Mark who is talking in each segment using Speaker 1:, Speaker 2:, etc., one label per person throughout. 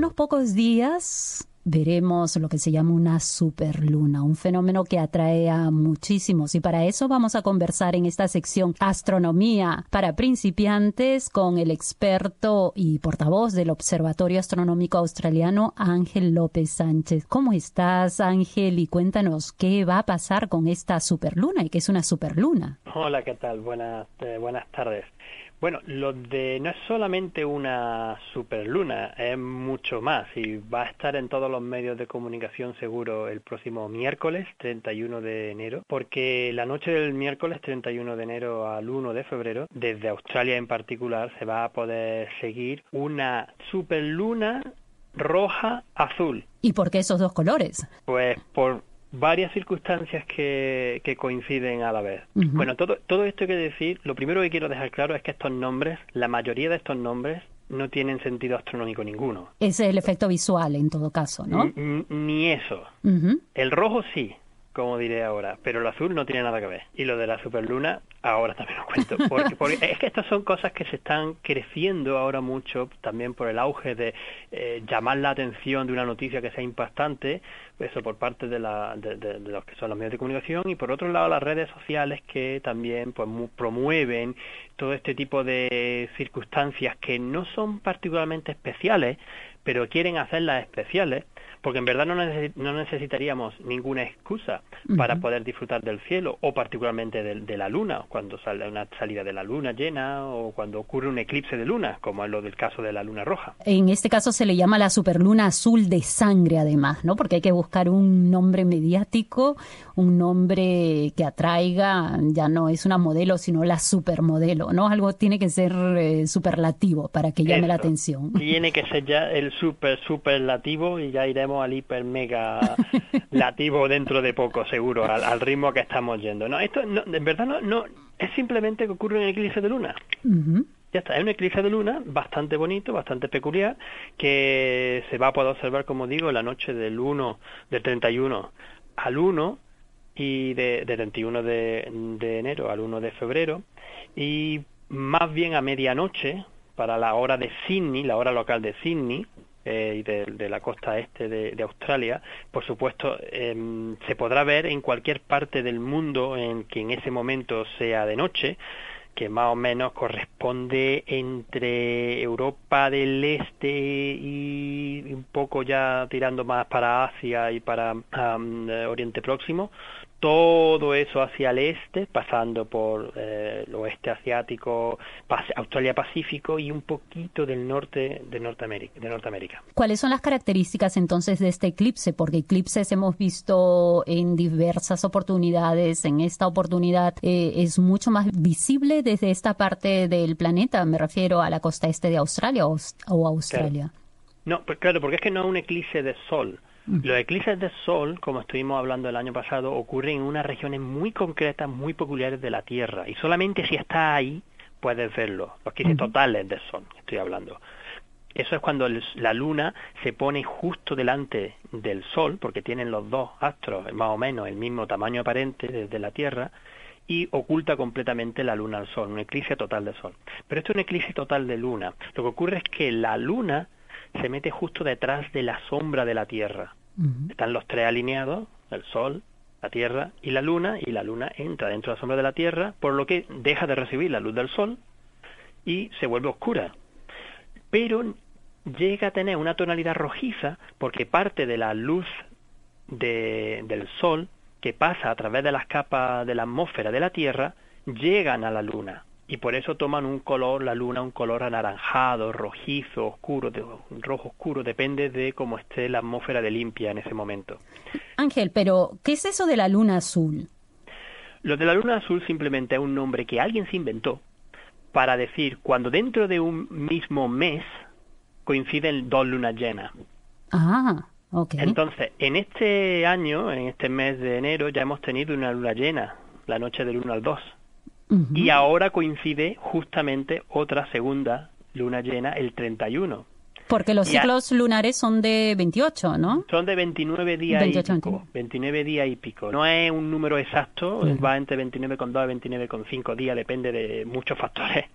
Speaker 1: unos pocos días veremos lo que se llama una superluna, un fenómeno que atrae a muchísimos. Y para eso vamos a conversar en esta sección Astronomía para principiantes con el experto y portavoz del Observatorio Astronómico Australiano, Ángel López Sánchez. ¿Cómo estás, Ángel? Y cuéntanos qué va a pasar con esta superluna y qué es una superluna.
Speaker 2: Hola, ¿qué tal? Buenas, eh, buenas tardes. Bueno, lo de no es solamente una superluna, es mucho más y va a estar en todos los medios de comunicación seguro el próximo miércoles 31 de enero, porque la noche del miércoles 31 de enero al 1 de febrero, desde Australia en particular, se va a poder seguir una superluna roja azul.
Speaker 1: ¿Y por qué esos dos colores?
Speaker 2: Pues por varias circunstancias que, que coinciden a la vez. Bueno, todo, todo esto hay que decir, lo primero que quiero dejar claro es que estos nombres, la mayoría de estos nombres, no tienen sentido astronómico ninguno.
Speaker 1: Ese es el efecto visual en todo caso, ¿no?
Speaker 2: ni eso. El rojo sí, como diré ahora, pero el azul no tiene nada que ver. Y lo de la superluna, ahora también lo cuento. Porque, es que estas son cosas que se están creciendo ahora mucho, también por el auge de eh, llamar la atención de una noticia que sea impactante, eso por parte de, la, de, los que son los medios de comunicación, y por otro lado las redes sociales que también pues, promueven todo este tipo de circunstancias que no son particularmente especiales, pero quieren hacerlas especiales porque en verdad no, no necesitaríamos ninguna excusa para poder disfrutar del cielo o particularmente de, la luna, cuando sale una salida de la luna llena o cuando ocurre un eclipse de luna, como es lo del caso de la luna roja.
Speaker 1: En este caso se le llama la superluna azul de sangre además, ¿no? Porque hay que buscar un nombre mediático, un nombre que atraiga, ya no es una modelo, sino la supermodelo, ¿no? Algo tiene que ser eh, superlativo para que llame la atención.
Speaker 2: Tiene que ser ya el super superlativo y ya iremos al hiper mega lativo dentro de poco, seguro, al, ritmo que estamos yendo. No, esto en verdad no, no, es simplemente que ocurre un eclipse de luna. Ya está, es un eclipse de luna bastante bonito, bastante peculiar, que se va a poder observar, como digo, la noche del 1, del 31 al 1 y de, 31 de, de enero al 1 de febrero y más bien a medianoche para la hora de Sydney, la hora local de Sydney, eh, y de, la costa este de, Australia, por supuesto, em, se podrá ver en cualquier parte del mundo en que en ese momento sea de noche, que más o menos corresponde entre Europa del Este y un poco ya tirando más para Asia y para Oriente Próximo, todo eso hacia el este, pasando por eh, el oeste asiático, Australia Pacífico y un poquito del norte de Norteamérica, de Norteamérica.
Speaker 1: ¿Cuáles son las características entonces de este eclipse? Porque eclipses hemos visto en diversas oportunidades. En esta oportunidad eh, es mucho más visible desde esta parte del planeta. Me refiero a la costa este de Australia o, Australia.
Speaker 2: No, pues claro, porque es que no es un eclipse de sol los eclipses de sol, como estuvimos hablando el año pasado, ocurren en unas regiones muy concretas, muy peculiares de la Tierra. Y solamente si está ahí puedes verlo. Los eclipses totales de sol, estoy hablando. Eso es cuando la luna se pone justo delante del sol, porque tienen los dos astros más o menos el mismo tamaño aparente desde la Tierra, y oculta completamente la luna al sol, un eclipse total de sol. Pero esto es un eclipse total de luna. Lo que ocurre es que la luna se mete justo detrás de la sombra de la Tierra. Están los tres alineados, el Sol, la Tierra y la Luna, y la Luna entra dentro de la sombra de la Tierra, por lo que deja de recibir la luz del Sol y se vuelve oscura. Pero llega a tener una tonalidad rojiza porque parte de la luz del Sol que pasa a través de las capas de la atmósfera de la Tierra llegan a la Luna y por eso toman un color, la luna, un color anaranjado, rojizo, oscuro, de, rojo oscuro, depende de cómo esté la atmósfera de limpia en ese momento.
Speaker 1: Ángel, pero ¿qué es eso de la luna azul?
Speaker 2: Lo de la luna azul simplemente es un nombre que alguien se inventó para decir cuando dentro de un mismo mes coinciden dos lunas llenas.
Speaker 1: Ah, ok.
Speaker 2: Entonces, en este año, en este mes de enero, ya hemos tenido una luna llena, la noche del 1 al 2 y ahora coincide justamente otra segunda luna llena el 31.
Speaker 1: Porque los ciclos lunares son de 28, ¿no?
Speaker 2: Son de 29 días y pico. 29 días y pico. No es un número exacto, va entre 29,2 y 29,5 días, depende de muchos factores.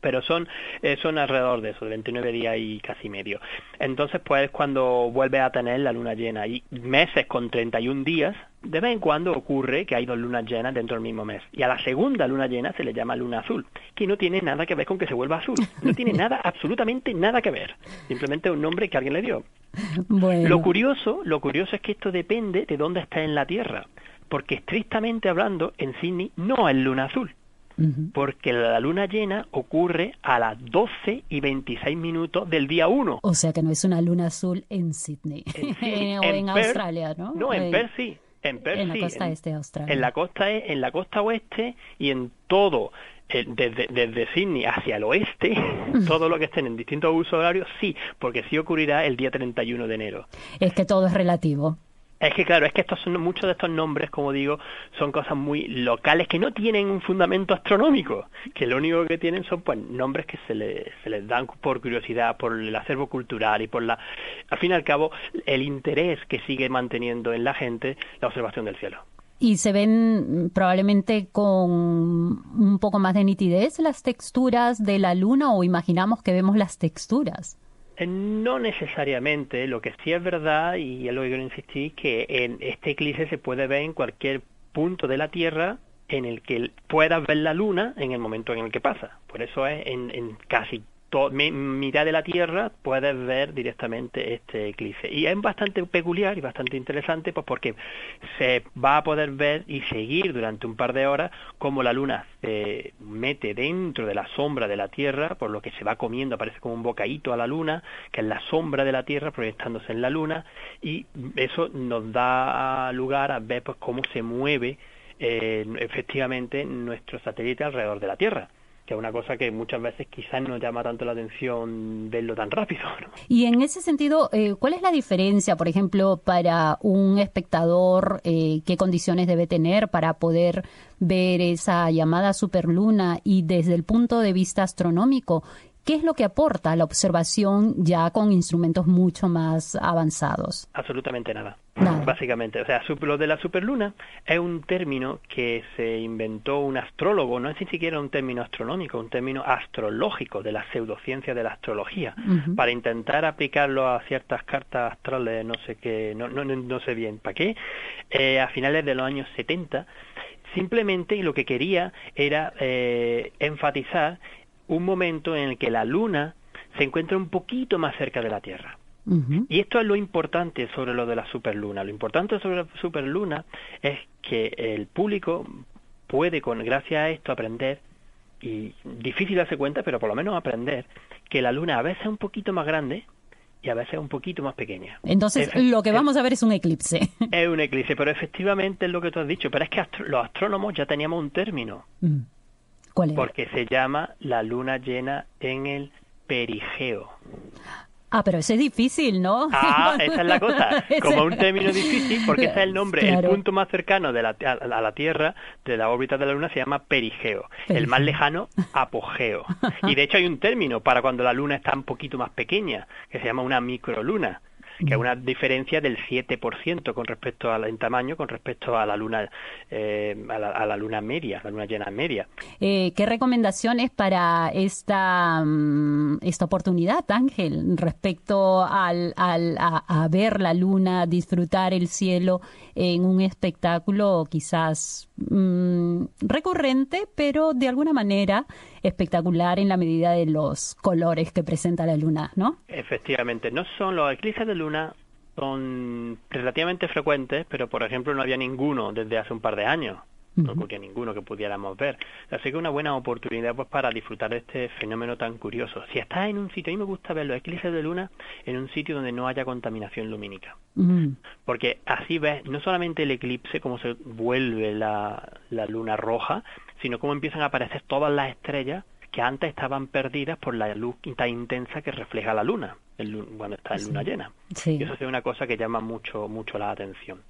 Speaker 2: Pero son, eh, son alrededor de eso, de 29 días y casi medio. Entonces, pues cuando vuelve a tener la luna llena y meses con 31 días, de vez en cuando ocurre que hay dos lunas llenas dentro del mismo mes. Y a la segunda luna llena se le llama luna azul, que no tiene nada que ver con que se vuelva azul. No tiene nada, absolutamente nada que ver. Simplemente un nombre que alguien le dio. Lo curioso, lo curioso es que esto depende de dónde está en la Tierra, porque estrictamente hablando, en Sydney no es luna azul porque la luna llena ocurre a las 12 y 26 minutos del día 1.
Speaker 1: O sea que no es una luna azul en Sydney o en, Australia, ¿no?
Speaker 2: No, en Perth sí. En, Perth,
Speaker 1: en la costa este de Australia.
Speaker 2: En la costa, en la costa oeste y en todo eh, desde, desde Sydney hacia el oeste, todo lo que estén en distintos usos horarios, sí, porque sí ocurrirá el día 31 de enero.
Speaker 1: Es que todo es relativo.
Speaker 2: Es que claro, es que estos son, muchos de estos nombres, como digo, son cosas muy locales que no tienen un fundamento astronómico, que lo único que tienen son pues nombres que se, le, se les dan por curiosidad, por el acervo cultural y por la, al fin y al cabo, el interés que sigue manteniendo en la gente la observación del cielo.
Speaker 1: Y se ven probablemente con un poco más de nitidez las texturas de la luna o imaginamos que vemos las texturas.
Speaker 2: Eh, no necesariamente, lo que sí es verdad, y es lo que quiero insistir, que en este eclipse se puede ver en cualquier punto de la Tierra en el que puedas ver la luna en el momento en el que pasa. Por eso es en, en casi mitad de la Tierra puedes ver directamente este eclipse. Y es bastante peculiar y bastante interesante pues porque se va a poder ver y seguir durante un par de horas cómo la Luna se mete dentro de la sombra de la Tierra, por lo que se va comiendo, aparece como un bocadito a la Luna, que es la sombra de la Tierra proyectándose en la Luna, y eso nos da lugar a ver pues cómo se mueve eh, efectivamente nuestro satélite alrededor de la Tierra que es una cosa que muchas veces quizás no llama tanto la atención verlo tan rápido.
Speaker 1: Y en ese sentido, eh, ¿cuál es la diferencia, por ejemplo, para un espectador, eh, qué condiciones debe tener para poder ver esa llamada superluna y desde el punto de vista astronómico? ¿Qué es lo que aporta la observación ya con instrumentos mucho más avanzados?
Speaker 2: Absolutamente nada. Básicamente, o sea, lo de la superluna es un término que se inventó un astrólogo, no es ni siquiera un término astronómico, un término astrológico de la pseudociencia de la astrología, para intentar aplicarlo a ciertas cartas astrales, no sé qué, no, no, no sé bien para qué, eh, a finales de los años 70, simplemente lo que quería era eh, enfatizar un momento en el que la Luna se encuentra un poquito más cerca de la Tierra. Y esto es lo importante sobre lo de la superluna. Lo importante sobre la superluna es que el público puede, con gracias a esto, aprender, y difícil darse cuenta, pero por lo menos aprender, que la luna a veces es un poquito más grande y a veces es un poquito más pequeña.
Speaker 1: Entonces, lo que vamos a ver es un eclipse.
Speaker 2: Es un eclipse, pero efectivamente es lo que tú has dicho. Pero es que los astrónomos ya teníamos un término. Porque se llama la luna llena en el perigeo.
Speaker 1: Ah, pero ese es difícil, ¿no?
Speaker 2: Ah, esa es la cosa. Como un término difícil, porque ese es el nombre, el punto más cercano de la, a, la Tierra, de la órbita de la Luna, se llama perigeo. El más lejano, apogeo. Y de hecho hay un término para cuando la Luna está un poquito más pequeña, que se llama una microluna que es una diferencia del 7% con respecto a, en tamaño con respecto a la luna eh, a, la, luna media, la luna llena media.
Speaker 1: Eh, ¿Qué recomendaciones para esta mm, esta oportunidad, Ángel, respecto al, al a, ver la luna, disfrutar el cielo en un espectáculo quizás mm, recurrente, pero de alguna manera espectacular en la medida de los colores que presenta la luna, ¿no?
Speaker 2: Efectivamente, no son los eclipses de luna son relativamente frecuentes, pero por ejemplo no había ninguno desde hace un par de años. No ocurría ninguno que pudiéramos ver. Así que una buena oportunidad pues para disfrutar de este fenómeno tan curioso. Si estás en un sitio, a mí me gusta ver los eclipses de luna en un sitio donde no haya contaminación lumínica. Porque así ves no solamente el eclipse, cómo se vuelve la, la luna roja, sino cómo empiezan a aparecer todas las estrellas que antes estaban perdidas por la luz tan intensa que refleja la luna cuando está en luna llena. Y eso es una cosa que llama mucho mucho la atención.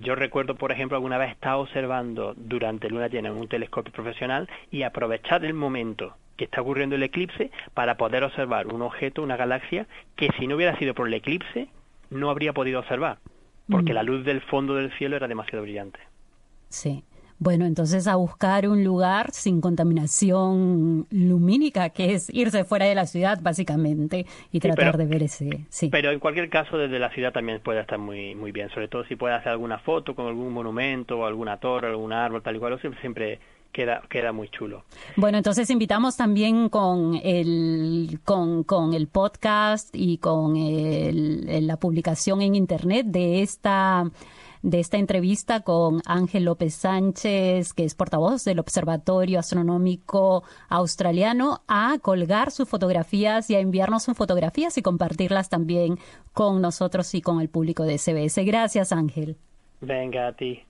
Speaker 2: Yo recuerdo, por ejemplo, alguna vez estaba observando durante luna llena en un telescopio profesional y aprovechar el momento que está ocurriendo el eclipse para poder observar un objeto, una galaxia, que si no hubiera sido por el eclipse no habría podido observar, porque mm. la luz del fondo del cielo era demasiado brillante.
Speaker 1: Sí. Bueno, entonces a buscar un lugar sin contaminación lumínica, que es irse fuera de la ciudad básicamente y tratar de ver ese. Sí.
Speaker 2: Pero en cualquier caso desde la ciudad también puede estar muy muy bien, sobre todo si puede hacer alguna foto con algún monumento o alguna torre, algún árbol, tal y cual, siempre queda, queda muy chulo.
Speaker 1: Bueno, entonces invitamos también con el, con, con el podcast y con el, la publicación en internet de esta de esta entrevista con Ángel López Sánchez, que es portavoz del Observatorio Astronómico Australiano, a colgar sus fotografías y a enviarnos sus fotografías y compartirlas también con nosotros y con el público de SBS. Gracias, Ángel.
Speaker 2: Venga a ti.